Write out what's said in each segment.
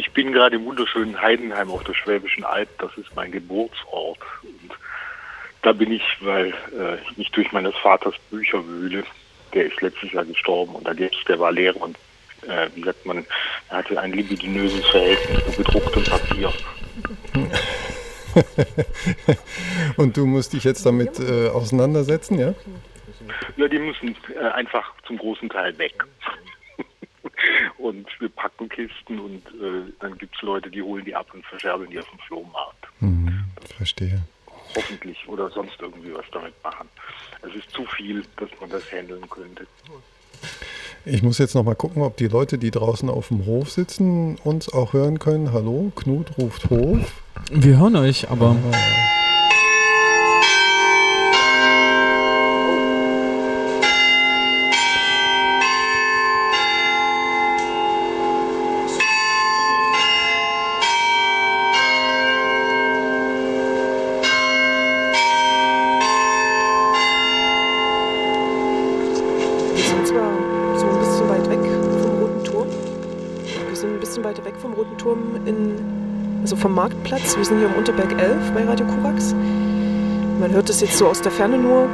ich bin gerade im wunderschönen Heidenheim auf der Schwäbischen Alb. Das ist mein Geburtsort. Und da bin ich, weil äh, ich mich durch meines Vaters Bücher wühle. Der ist letztes Jahr gestorben und da gibt's, der war Lehrer und äh, wie sagt man, er hatte ein libidinöses Verhältnis zu gedrucktem Papier. und du musst dich jetzt damit äh, auseinandersetzen, ja? Ja, die müssen äh, einfach zum großen Teil weg. Und wir packen Kisten und äh, dann gibt es Leute, die holen die ab und verscherbeln die auf dem Flohmarkt. Mhm, verstehe. Hoffentlich oder sonst irgendwie was damit machen. Es ist zu viel, dass man das handeln könnte. Ich muss jetzt noch mal gucken, ob die Leute, die draußen auf dem Hof sitzen, uns auch hören können. Hallo, Knut ruft Hof. Wir hören euch, aber. Ah. vom Marktplatz. Wir sind hier am Unterberg 11 bei Radio Korax. Man hört es jetzt so aus der Ferne nur.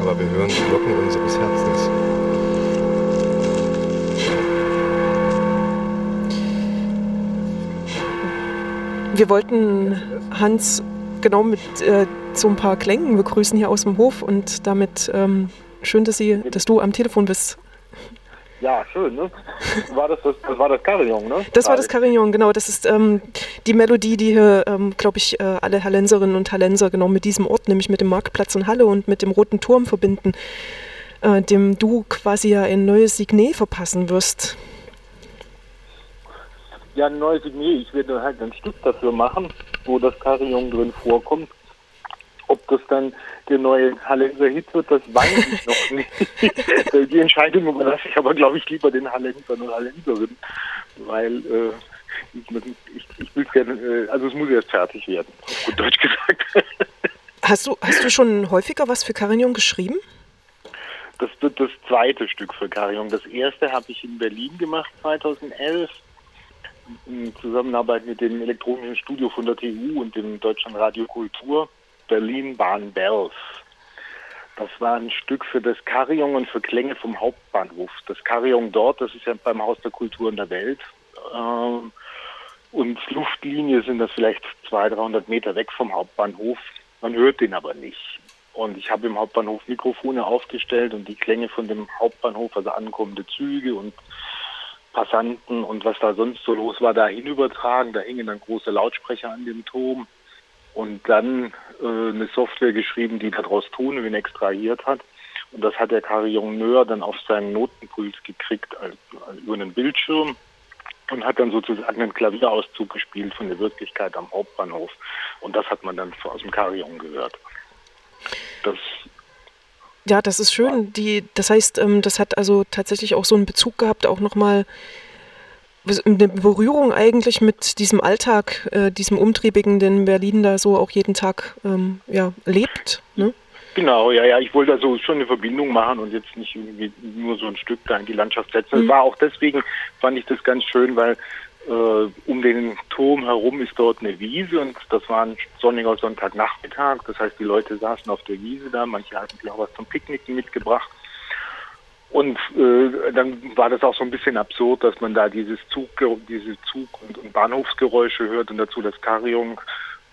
Aber wir hören die Glocken unseres Herzens. Wir wollten Hans genau mit äh, so ein paar Klängen begrüßen hier aus dem Hof und damit ähm, schön, dass, Sie, dass du am Telefon bist. Ja, schön, ne? War das, das, das war das Carillon, ne? Das war das Carillon, genau. Das ist ähm, die Melodie, die hier, ähm, glaube ich, äh, alle Hallenserinnen und Hallenser genau mit diesem Ort, nämlich mit dem Marktplatz und Halle und mit dem Roten Turm verbinden, äh, dem du quasi ja ein neues Signet verpassen wirst. Ja, ein neues Signet. Ich werde halt ein Stück dafür machen, wo das Carillon drin vorkommt. Ob das dann der neue Hallenser Hit wird, das weiß ich noch nicht. Die Entscheidung überlasse ich aber, glaube ich, lieber den Hallensern und Hallenserinnen, weil äh, ich, ich will gerne, äh, also es muss erst fertig werden, auf gut Deutsch gesagt. Hast du, hast du schon häufiger was für Carignon geschrieben? Das wird das zweite Stück für Carignon. Das erste habe ich in Berlin gemacht, 2011 in Zusammenarbeit mit dem elektronischen Studio von der TU und dem Deutschen Radio Kultur. Berlin-Bahn-Belf. Das war ein Stück für das Carillon und für Klänge vom Hauptbahnhof. Das Carillon dort, das ist ja beim Haus der Kultur in der Welt. Ähm, und Luftlinie sind das vielleicht 200, 300 Meter weg vom Hauptbahnhof. Man hört den aber nicht. Und ich habe im Hauptbahnhof Mikrofone aufgestellt und die Klänge von dem Hauptbahnhof, also ankommende Züge und Passanten und was da sonst so los war, dahin übertragen. Da hingen dann große Lautsprecher an dem Turm und dann äh, eine Software geschrieben, die daraus Tonhöhen extrahiert hat. Und das hat der Carillon Neur dann auf seinen Notenpuls gekriegt also, also über einen Bildschirm und hat dann sozusagen einen Klavierauszug gespielt von der Wirklichkeit am Hauptbahnhof. Und das hat man dann aus dem Carillon gehört. Das ja, das ist schön. Die, das heißt, ähm, das hat also tatsächlich auch so einen Bezug gehabt, auch nochmal eine Berührung eigentlich mit diesem Alltag, äh, diesem Umtriebigen, den Berlin da so auch jeden Tag ähm, ja, lebt. Ne? Genau, ja, ja, ich wollte also schon eine Verbindung machen und jetzt nicht irgendwie nur so ein Stück da in die Landschaft setzen. Mhm. War auch deswegen, fand ich das ganz schön, weil äh, um den Turm herum ist dort eine Wiese und das war ein sonniger Sonntagnachmittag. Das heißt, die Leute saßen auf der Wiese da, manche hatten sich auch was zum Picknicken mitgebracht. Und äh, dann war das auch so ein bisschen absurd, dass man da dieses Zug, diese Zug- und, und Bahnhofsgeräusche hört und dazu das Carillon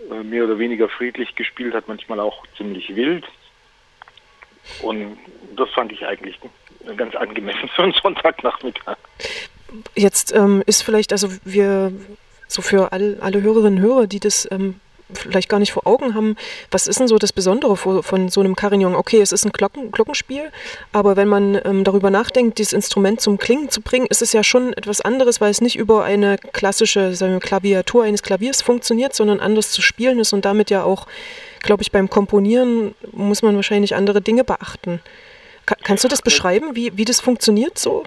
äh, mehr oder weniger friedlich gespielt hat, manchmal auch ziemlich wild. Und das fand ich eigentlich ganz angemessen für einen Sonntagnachmittag. Jetzt ähm, ist vielleicht, also wir, so für all, alle Hörerinnen und Hörer, die das ähm, vielleicht gar nicht vor Augen haben, was ist denn so das Besondere von so einem Carignon? Okay, es ist ein Glocken, Glockenspiel, aber wenn man ähm, darüber nachdenkt, dieses Instrument zum Klingen zu bringen, ist es ja schon etwas anderes, weil es nicht über eine klassische wir, Klaviatur eines Klaviers funktioniert, sondern anders zu spielen ist und damit ja auch, glaube ich, beim Komponieren muss man wahrscheinlich andere Dinge beachten. Ka kannst du das beschreiben, wie, wie das funktioniert so?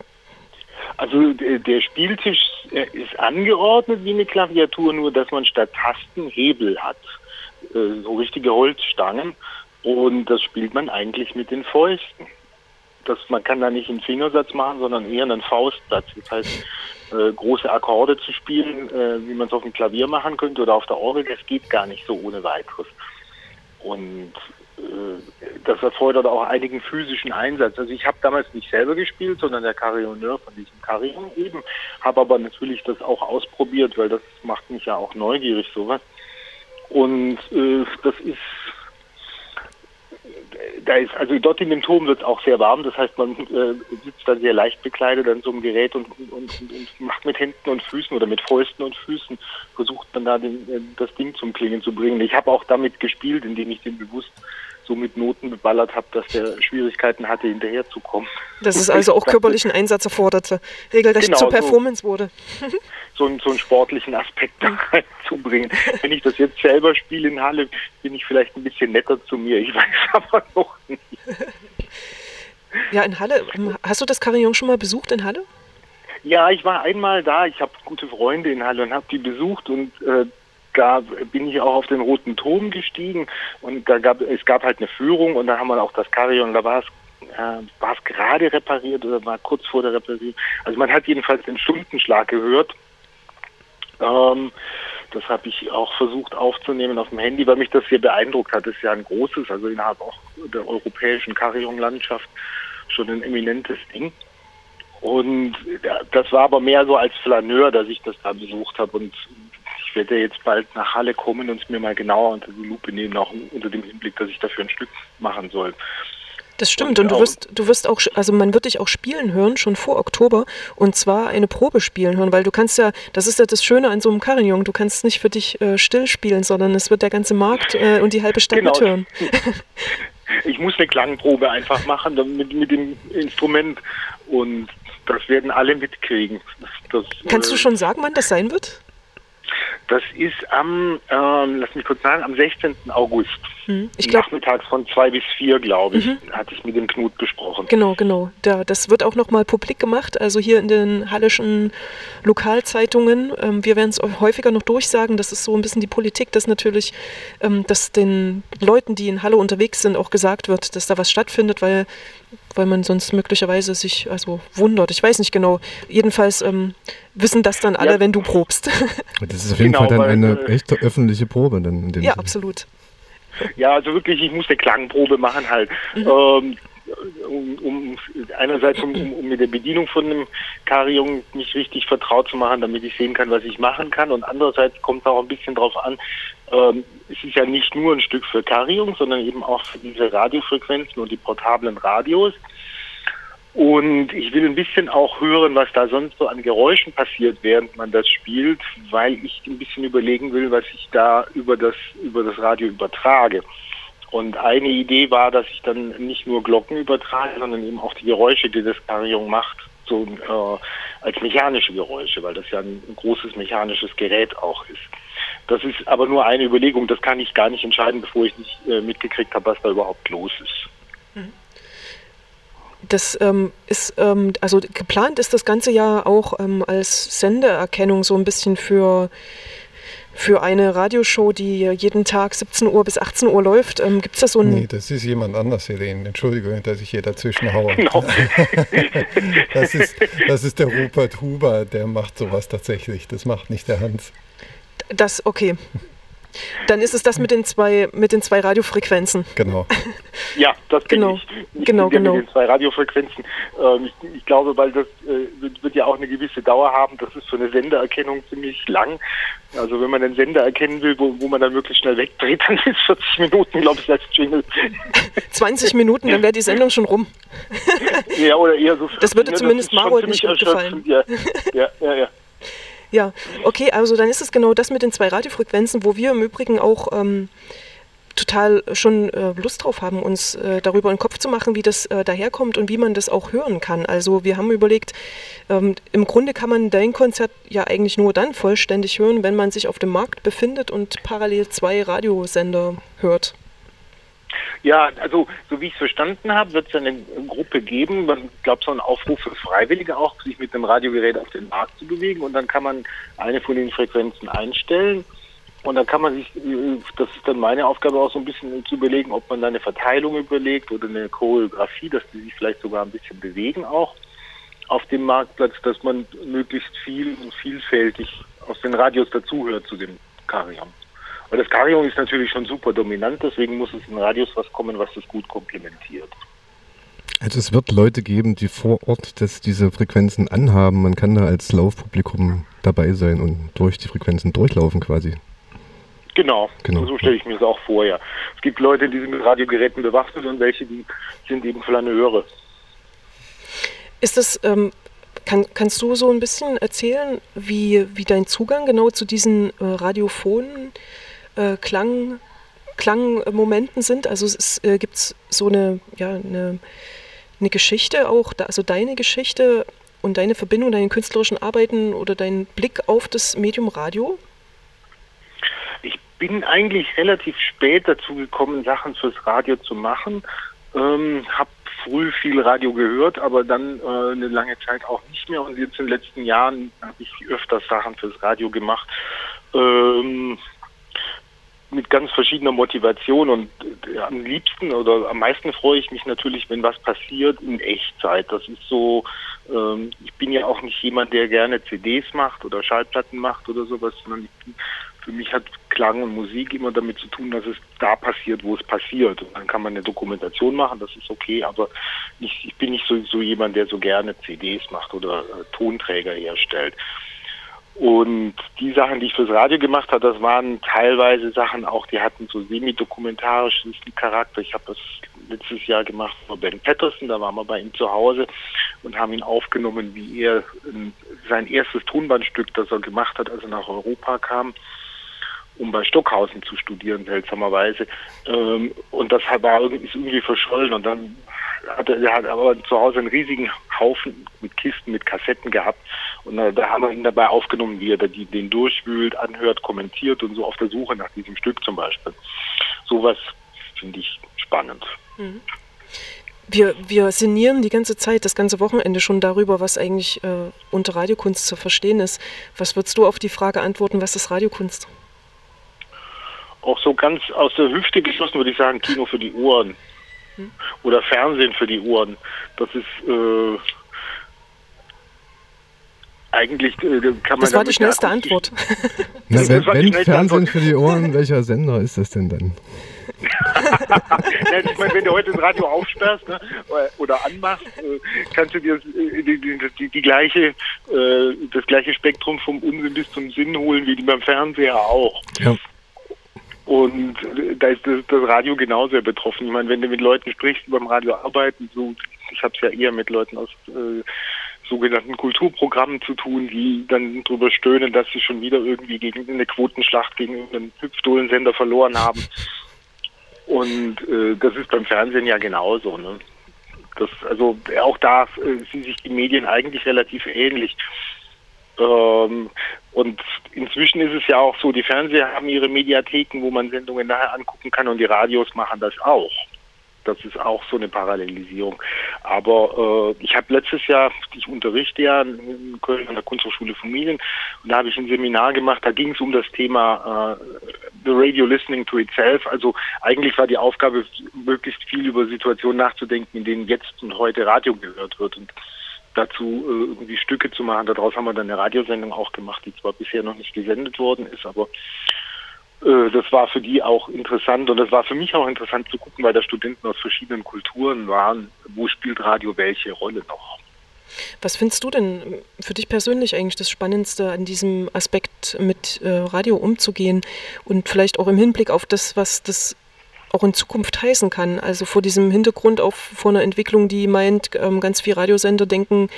Also der Spieltisch äh, ist angeordnet wie eine Klaviatur, nur dass man statt Tasten Hebel hat. Äh, so richtige Holzstangen. Und das spielt man eigentlich mit den Fäusten. Das, man kann da nicht einen Fingersatz machen, sondern eher einen Faustsatz. Das heißt, äh, große Akkorde zu spielen, äh, wie man es auf dem Klavier machen könnte oder auf der Orgel, das geht gar nicht so ohne weiteres. Und das erfordert auch einigen physischen Einsatz. Also ich habe damals nicht selber gespielt, sondern der Carillonneur von diesem Carillon eben, habe aber natürlich das auch ausprobiert, weil das macht mich ja auch neugierig sowas. Und äh, das ist da ist, also dort in dem Turm wird es auch sehr warm, das heißt, man äh, sitzt da sehr leicht bekleidet an so einem Gerät und, und, und, macht mit Händen und Füßen oder mit Fäusten und Füßen, versucht man da den, äh, das Ding zum Klingen zu bringen. Ich habe auch damit gespielt, indem ich den bewusst so mit Noten beballert habe, dass der Schwierigkeiten hatte, hinterherzukommen. Dass es also auch körperlichen Einsatz erforderte, regelrecht genau, zur Performance so, wurde. so, einen, so einen sportlichen Aspekt da reinzubringen. Wenn ich das jetzt selber spiele in Halle, bin ich vielleicht ein bisschen netter zu mir. Ich weiß aber noch nicht. Ja, in Halle. Ähm, hast du das Carillon schon mal besucht in Halle? Ja, ich war einmal da. Ich habe gute Freunde in Halle und habe die besucht und äh, da bin ich auch auf den Roten Turm gestiegen und da gab es gab halt eine Führung und da haben wir auch das Carillon, da war es äh, war es gerade repariert oder war kurz vor der Reparierung. Also man hat jedenfalls den Stundenschlag gehört. Ähm, das habe ich auch versucht aufzunehmen auf dem Handy, weil mich das sehr beeindruckt hat. Das ist ja ein großes, also innerhalb auch der europäischen Carillon-Landschaft schon ein eminentes Ding. Und das war aber mehr so als Flaneur, dass ich das da besucht habe. Und ich werde jetzt bald nach Halle kommen und es mir mal genauer unter die Lupe nehmen, auch unter dem Hinblick, dass ich dafür ein Stück machen soll. Das stimmt und, und du wirst, du wirst auch, also man wird dich auch spielen hören, schon vor Oktober und zwar eine Probe spielen hören, weil du kannst ja, das ist ja das Schöne an so einem Carillon, du kannst nicht für dich äh, still spielen, sondern es wird der ganze Markt äh, und die halbe Stadt genau. mithören. Ich muss eine Klangprobe einfach machen mit, mit dem Instrument und das werden alle mitkriegen. Das, Kannst du äh, schon sagen, wann das sein wird? Das ist am, ähm, lass mich kurz sagen, am 16. August. Hm. Ich glaub, Nachmittags von zwei bis vier, glaube ich, mhm. hatte ich mit dem Knut besprochen. Genau, genau. Da, das wird auch nochmal publik gemacht, also hier in den hallischen Lokalzeitungen. Ähm, wir werden es häufiger noch durchsagen. Das ist so ein bisschen die Politik, dass natürlich, ähm, dass den Leuten, die in Halle unterwegs sind, auch gesagt wird, dass da was stattfindet, weil weil man sonst möglicherweise sich also wundert. Ich weiß nicht genau. Jedenfalls ähm, wissen das dann alle, ja. wenn du probst. Das ist auf jeden genau, Fall dann eine äh, echte öffentliche Probe. Dann ja, Fall. absolut. Ja, also wirklich, ich muss eine Klangprobe machen halt. Mhm. Ähm, um, um, einerseits um, um, mit der Bedienung von einem Carillon mich richtig vertraut zu machen, damit ich sehen kann, was ich machen kann. Und andererseits kommt es auch ein bisschen darauf an, ähm, es ist ja nicht nur ein Stück für Carillon, sondern eben auch für diese Radiofrequenzen und die portablen Radios. Und ich will ein bisschen auch hören, was da sonst so an Geräuschen passiert, während man das spielt, weil ich ein bisschen überlegen will, was ich da über das, über das Radio übertrage. Und eine Idee war, dass ich dann nicht nur Glocken übertrage, sondern eben auch die Geräusche, die das Carillon macht, so äh, als mechanische Geräusche, weil das ja ein großes mechanisches Gerät auch ist. Das ist aber nur eine Überlegung, das kann ich gar nicht entscheiden, bevor ich nicht äh, mitgekriegt habe, was da überhaupt los ist. Mhm. Das ähm, ist, ähm, also geplant ist das ganze ja auch ähm, als Sendeerkennung so ein bisschen für, für eine Radioshow, die jeden Tag 17 Uhr bis 18 Uhr läuft. Ähm, Gibt es da so ein. Nee, das ist jemand anders, Helene. Entschuldigung, dass ich hier dazwischen haue. Genau. das, ist, das ist der Rupert Huber, der macht sowas tatsächlich. Das macht nicht der Hans. Das, okay. Dann ist es das mit den zwei, mit den zwei Radiofrequenzen. Genau. Ja, das genau. ich. ich genau, genau. Mit den zwei Radiofrequenzen. Ähm, ich, ich, glaube, weil das äh, wird, wird, ja auch eine gewisse Dauer haben. Das ist für eine Sendererkennung ziemlich lang. Also wenn man einen Sender erkennen will, wo, wo man dann möglichst schnell wegdreht, dann ist 40 Minuten, glaube ich, als Jingle. 20 Minuten, dann wäre die Sendung schon rum. ja, oder eher so. Das würde zumindest Marold nicht gefallen. Ja, ja, ja. ja. Ja, okay, also dann ist es genau das mit den zwei Radiofrequenzen, wo wir im Übrigen auch ähm, total schon äh, Lust drauf haben, uns äh, darüber in den Kopf zu machen, wie das äh, daherkommt und wie man das auch hören kann. Also wir haben überlegt, ähm, im Grunde kann man dein Konzert ja eigentlich nur dann vollständig hören, wenn man sich auf dem Markt befindet und parallel zwei Radiosender hört. Ja, also so wie ich es verstanden habe, wird es eine Gruppe geben, man glaubt so einen Aufruf für Freiwillige auch, sich mit dem Radiogerät auf den Markt zu bewegen und dann kann man eine von den Frequenzen einstellen und dann kann man sich, das ist dann meine Aufgabe auch so ein bisschen zu überlegen, ob man da eine Verteilung überlegt oder eine Choreografie, dass die sich vielleicht sogar ein bisschen bewegen auch. auf dem Marktplatz, dass man möglichst viel und vielfältig aus den Radios dazuhört zu dem Carillon. Weil das Carillon ist natürlich schon super dominant, deswegen muss es in Radios was kommen, was das gut komplementiert. Also es wird Leute geben, die vor Ort das, diese Frequenzen anhaben. Man kann da als Laufpublikum dabei sein und durch die Frequenzen durchlaufen quasi. Genau, genau. so stelle ich mir das auch vor, ja. Es gibt Leute, die sind mit Radiogeräten bewaffnet und welche, die sind eben Flaneure. Ist das, ähm, kann, kannst du so ein bisschen erzählen, wie, wie dein Zugang genau zu diesen äh, radiophonen äh, Klang, Klangmomenten sind? Also es äh, gibt so eine, ja, eine, eine Geschichte auch, also deine Geschichte und deine Verbindung, deine künstlerischen Arbeiten oder dein Blick auf das Medium Radio? bin eigentlich relativ spät dazu gekommen, Sachen fürs Radio zu machen. Ähm, habe früh viel Radio gehört, aber dann äh, eine lange Zeit auch nicht mehr. Und jetzt in den letzten Jahren habe ich öfters Sachen fürs Radio gemacht. Ähm, mit ganz verschiedener Motivation und äh, am liebsten oder am meisten freue ich mich natürlich, wenn was passiert in Echtzeit. Das ist so, ähm, ich bin ja auch nicht jemand, der gerne CDs macht oder Schallplatten macht oder sowas, sondern ich bin für mich hat Klang und Musik immer damit zu tun, dass es da passiert, wo es passiert. Und dann kann man eine Dokumentation machen, das ist okay, aber ich, ich bin nicht so, so jemand, der so gerne CDs macht oder äh, Tonträger herstellt. Und die Sachen, die ich fürs Radio gemacht habe, das waren teilweise Sachen auch, die hatten so semi-dokumentarischen Charakter. Ich habe das letztes Jahr gemacht von Ben Patterson, da waren wir bei ihm zu Hause und haben ihn aufgenommen, wie er sein erstes Tonbandstück, das er gemacht hat, als er nach Europa kam, um bei Stockhausen zu studieren, seltsamerweise. Ähm, und das war irgendwie verschollen. Und dann hat er, er hat aber zu Hause einen riesigen Haufen mit Kisten, mit Kassetten gehabt. Und äh, da haben wir ihn dabei aufgenommen, wie er die, den durchwühlt, anhört, kommentiert und so auf der Suche nach diesem Stück zum Beispiel. Sowas finde ich spannend. Mhm. Wir, wir sinnieren die ganze Zeit, das ganze Wochenende schon darüber, was eigentlich äh, unter Radiokunst zu verstehen ist. Was würdest du auf die Frage antworten, was ist Radiokunst? auch so ganz aus der Hüfte geschossen, würde ich sagen, Kino für die Ohren. Hm. Oder Fernsehen für die Ohren. Das ist äh, eigentlich äh, kann man. Das war die schnellste Antwort. Na, wenn, wenn Fernsehen Antwort. für die Ohren, welcher Sender ist das denn dann? ja, ich meine, wenn du heute das Radio aufsperrst ne, oder anmachst, äh, kannst du dir äh, die, die, die, gleiche, äh, das gleiche Spektrum vom Unsinn bis zum Sinn holen wie beim Fernseher auch. Ja. Und da ist das, das Radio genauso betroffen. Ich meine, wenn du mit Leuten sprichst, die beim Radio arbeiten, so, ich habe es ja eher mit Leuten aus äh, sogenannten Kulturprogrammen zu tun, die dann drüber stöhnen, dass sie schon wieder irgendwie gegen eine Quotenschlacht gegen einen Hüpfdohlensender verloren haben. Und äh, das ist beim Fernsehen ja genauso. Ne? Das, also auch da äh, sind sich die Medien eigentlich relativ ähnlich. Ähm, und inzwischen ist es ja auch so, die Fernseher haben ihre Mediatheken, wo man Sendungen nachher angucken kann und die Radios machen das auch. Das ist auch so eine Parallelisierung. Aber äh, ich habe letztes Jahr, ich unterrichte ja in Köln an der Kunsthochschule von Medien und da habe ich ein Seminar gemacht, da ging es um das Thema äh, The Radio Listening to Itself. Also eigentlich war die Aufgabe, möglichst viel über Situationen nachzudenken, in denen jetzt und heute Radio gehört wird. Und dazu äh, irgendwie Stücke zu machen. Daraus haben wir dann eine Radiosendung auch gemacht, die zwar bisher noch nicht gesendet worden ist, aber das war für die auch interessant und das war für mich auch interessant zu gucken, weil da Studenten aus verschiedenen Kulturen waren, wo spielt Radio welche Rolle noch. Was findest du denn für dich persönlich eigentlich das Spannendste an diesem Aspekt mit äh, Radio umzugehen und vielleicht auch im Hinblick auf das, was das auch in Zukunft heißen kann. Also vor diesem Hintergrund auch vor einer Entwicklung, die meint, ähm, ganz viele Radiosender denken,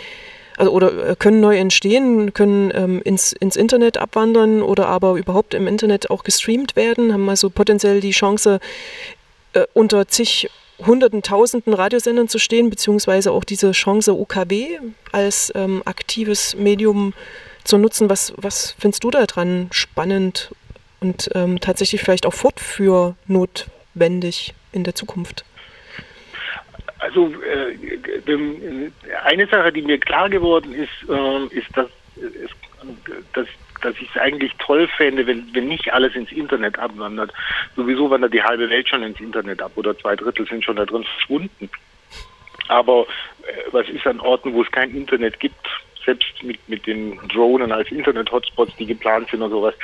also oder äh, können neu entstehen, können ähm, ins, ins Internet abwandern oder aber überhaupt im Internet auch gestreamt werden, haben also potenziell die Chance, äh, unter zig hunderten, tausenden Radiosendern zu stehen, beziehungsweise auch diese Chance UKW als ähm, aktives Medium zu nutzen. Was, was findest du da dran spannend und ähm, tatsächlich vielleicht auch fortführnotwendig? wendig in der Zukunft? Also äh, eine Sache, die mir klar geworden ist, äh, ist, dass, ist, dass, dass ich es eigentlich toll fände, wenn, wenn nicht alles ins Internet abwandert. Sowieso wandert die halbe Welt schon ins Internet ab oder zwei Drittel sind schon da drin verschwunden. Aber äh, was ist an Orten, wo es kein Internet gibt, selbst mit, mit den Drohnen als Internet-Hotspots, die geplant sind und sowas,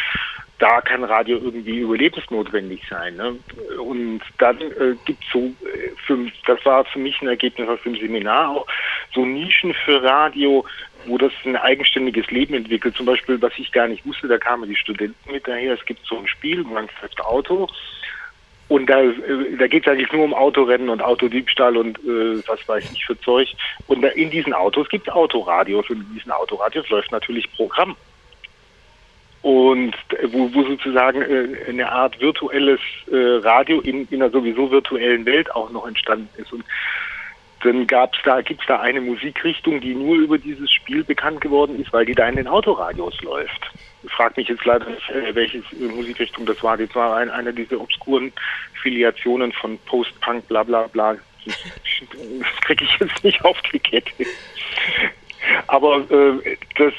da kann Radio irgendwie überlebensnotwendig sein. Ne? Und dann äh, gibt es so, äh, für, das war für mich ein Ergebnis aus dem Seminar auch, so Nischen für Radio, wo das ein eigenständiges Leben entwickelt. Zum Beispiel, was ich gar nicht wusste, da kamen die Studenten mit daher, es gibt so ein Spiel, man fährt Auto und da, äh, da geht es eigentlich nur um Autorennen und Autodiebstahl und äh, was weiß ich für Zeug. Und in diesen Autos gibt es Autoradios und in diesen Autoradios läuft natürlich Programm und wo, wo sozusagen äh, eine Art virtuelles äh, Radio in, in einer sowieso virtuellen Welt auch noch entstanden ist. Und dann gab's da, gibt's da eine Musikrichtung, die nur über dieses Spiel bekannt geworden ist, weil die da in den Autoradios läuft. Ich frage mich jetzt leider nicht, äh, welche Musikrichtung das war. Das war ein, eine dieser obskuren Filiationen von Post-Punk, bla bla bla. Das kriege ich jetzt nicht auf die Kette. Aber äh, das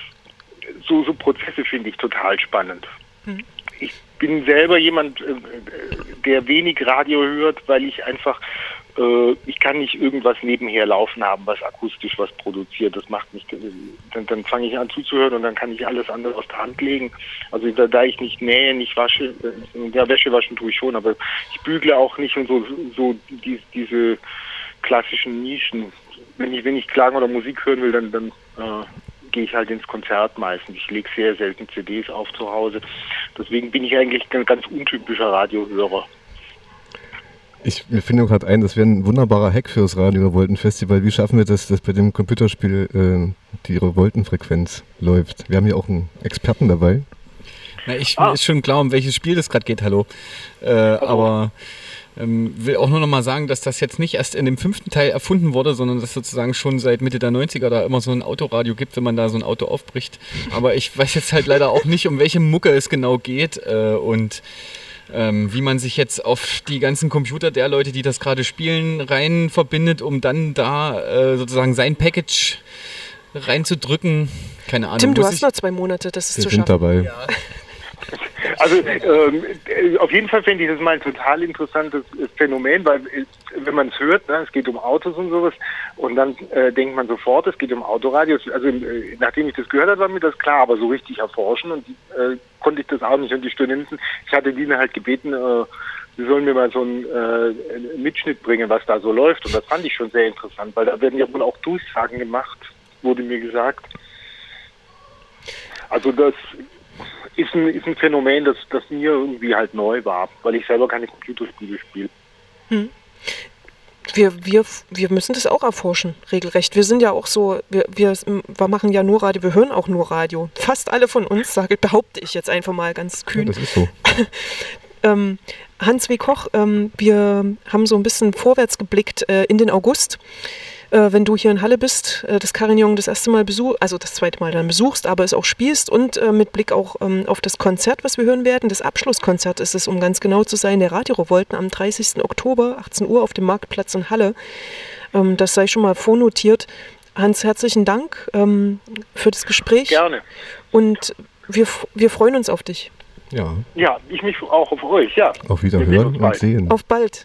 so, so Prozesse finde ich total spannend. Mhm. Ich bin selber jemand, äh, der wenig Radio hört, weil ich einfach, äh, ich kann nicht irgendwas nebenher laufen haben, was akustisch was produziert. Das macht mich, dann, dann fange ich an zuzuhören und dann kann ich alles andere aus der Hand legen. Also da, da ich nicht nähe, nicht wasche, äh, ja, Wäsche waschen tue ich schon, aber ich bügle auch nicht und so, so die, diese klassischen Nischen. Wenn ich, wenn ich Klagen oder Musik hören will, dann, dann äh, gehe ich halt ins Konzert meistens. Ich lege sehr selten CDs auf zu Hause. Deswegen bin ich eigentlich ein ganz untypischer Radiohörer. Ich mir finde gerade ein, das wäre ein wunderbarer Hack fürs Radio Revoltenfestival. Wie schaffen wir das, dass bei dem Computerspiel äh, die Revoltenfrequenz läuft? Wir haben ja auch einen Experten dabei. Na, ich ah. ist schon klar, um welches Spiel das gerade geht, hallo. Äh, aber ähm, will auch nur noch mal sagen, dass das jetzt nicht erst in dem fünften Teil erfunden wurde, sondern dass sozusagen schon seit Mitte der 90er da immer so ein Autoradio gibt, wenn man da so ein Auto aufbricht. Aber ich weiß jetzt halt leider auch nicht, um welche Mucke es genau geht äh, und ähm, wie man sich jetzt auf die ganzen Computer der Leute, die das gerade spielen, rein verbindet, um dann da äh, sozusagen sein Package reinzudrücken. Keine Ahnung. Tim, du hast noch zwei Monate, das ist Wir zu sind schaffen. dabei. Ja. Also ähm, äh, auf jeden Fall finde ich das mal ein total interessantes äh, Phänomen, weil äh, wenn man es hört, ne, es geht um Autos und sowas, und dann äh, denkt man sofort, es geht um Autoradios. Also äh, nachdem ich das gehört habe, war mir das klar, aber so richtig erforschen und äh, konnte ich das auch nicht. Und die Studenten, ich hatte die halt gebeten, äh, sie sollen mir mal so einen, äh, Mitschnitt bringen, was da so läuft. Und das fand ich schon sehr interessant, weil da werden ja wohl auch Durchsagen gemacht, wurde mir gesagt. Also das ist ein, ist ein Phänomen, das, das mir irgendwie halt neu war, weil ich selber keine Computerspiele spiele. Hm. Wir, wir, wir müssen das auch erforschen, regelrecht. Wir sind ja auch so, wir, wir, wir machen ja nur Radio, wir hören auch nur Radio. Fast alle von uns, sage, behaupte ich jetzt einfach mal ganz kühn. Ja, das ist so. ähm, Hans W. Koch, ähm, wir haben so ein bisschen vorwärts geblickt äh, in den August äh, wenn du hier in Halle bist, äh, das Carignon das erste Mal besuchst, also das zweite Mal dann besuchst, aber es auch spielst und äh, mit Blick auch ähm, auf das Konzert, was wir hören werden. Das Abschlusskonzert ist es, um ganz genau zu sein, der Radio Revolten am 30. Oktober, 18 Uhr auf dem Marktplatz in Halle. Ähm, das sei schon mal vornotiert. Hans, herzlichen Dank ähm, für das Gespräch. Gerne. Und wir, wir freuen uns auf dich. Ja. Ja, ich mich auch auf euch, ja. Auf Wiederhören und sehen. Auf bald.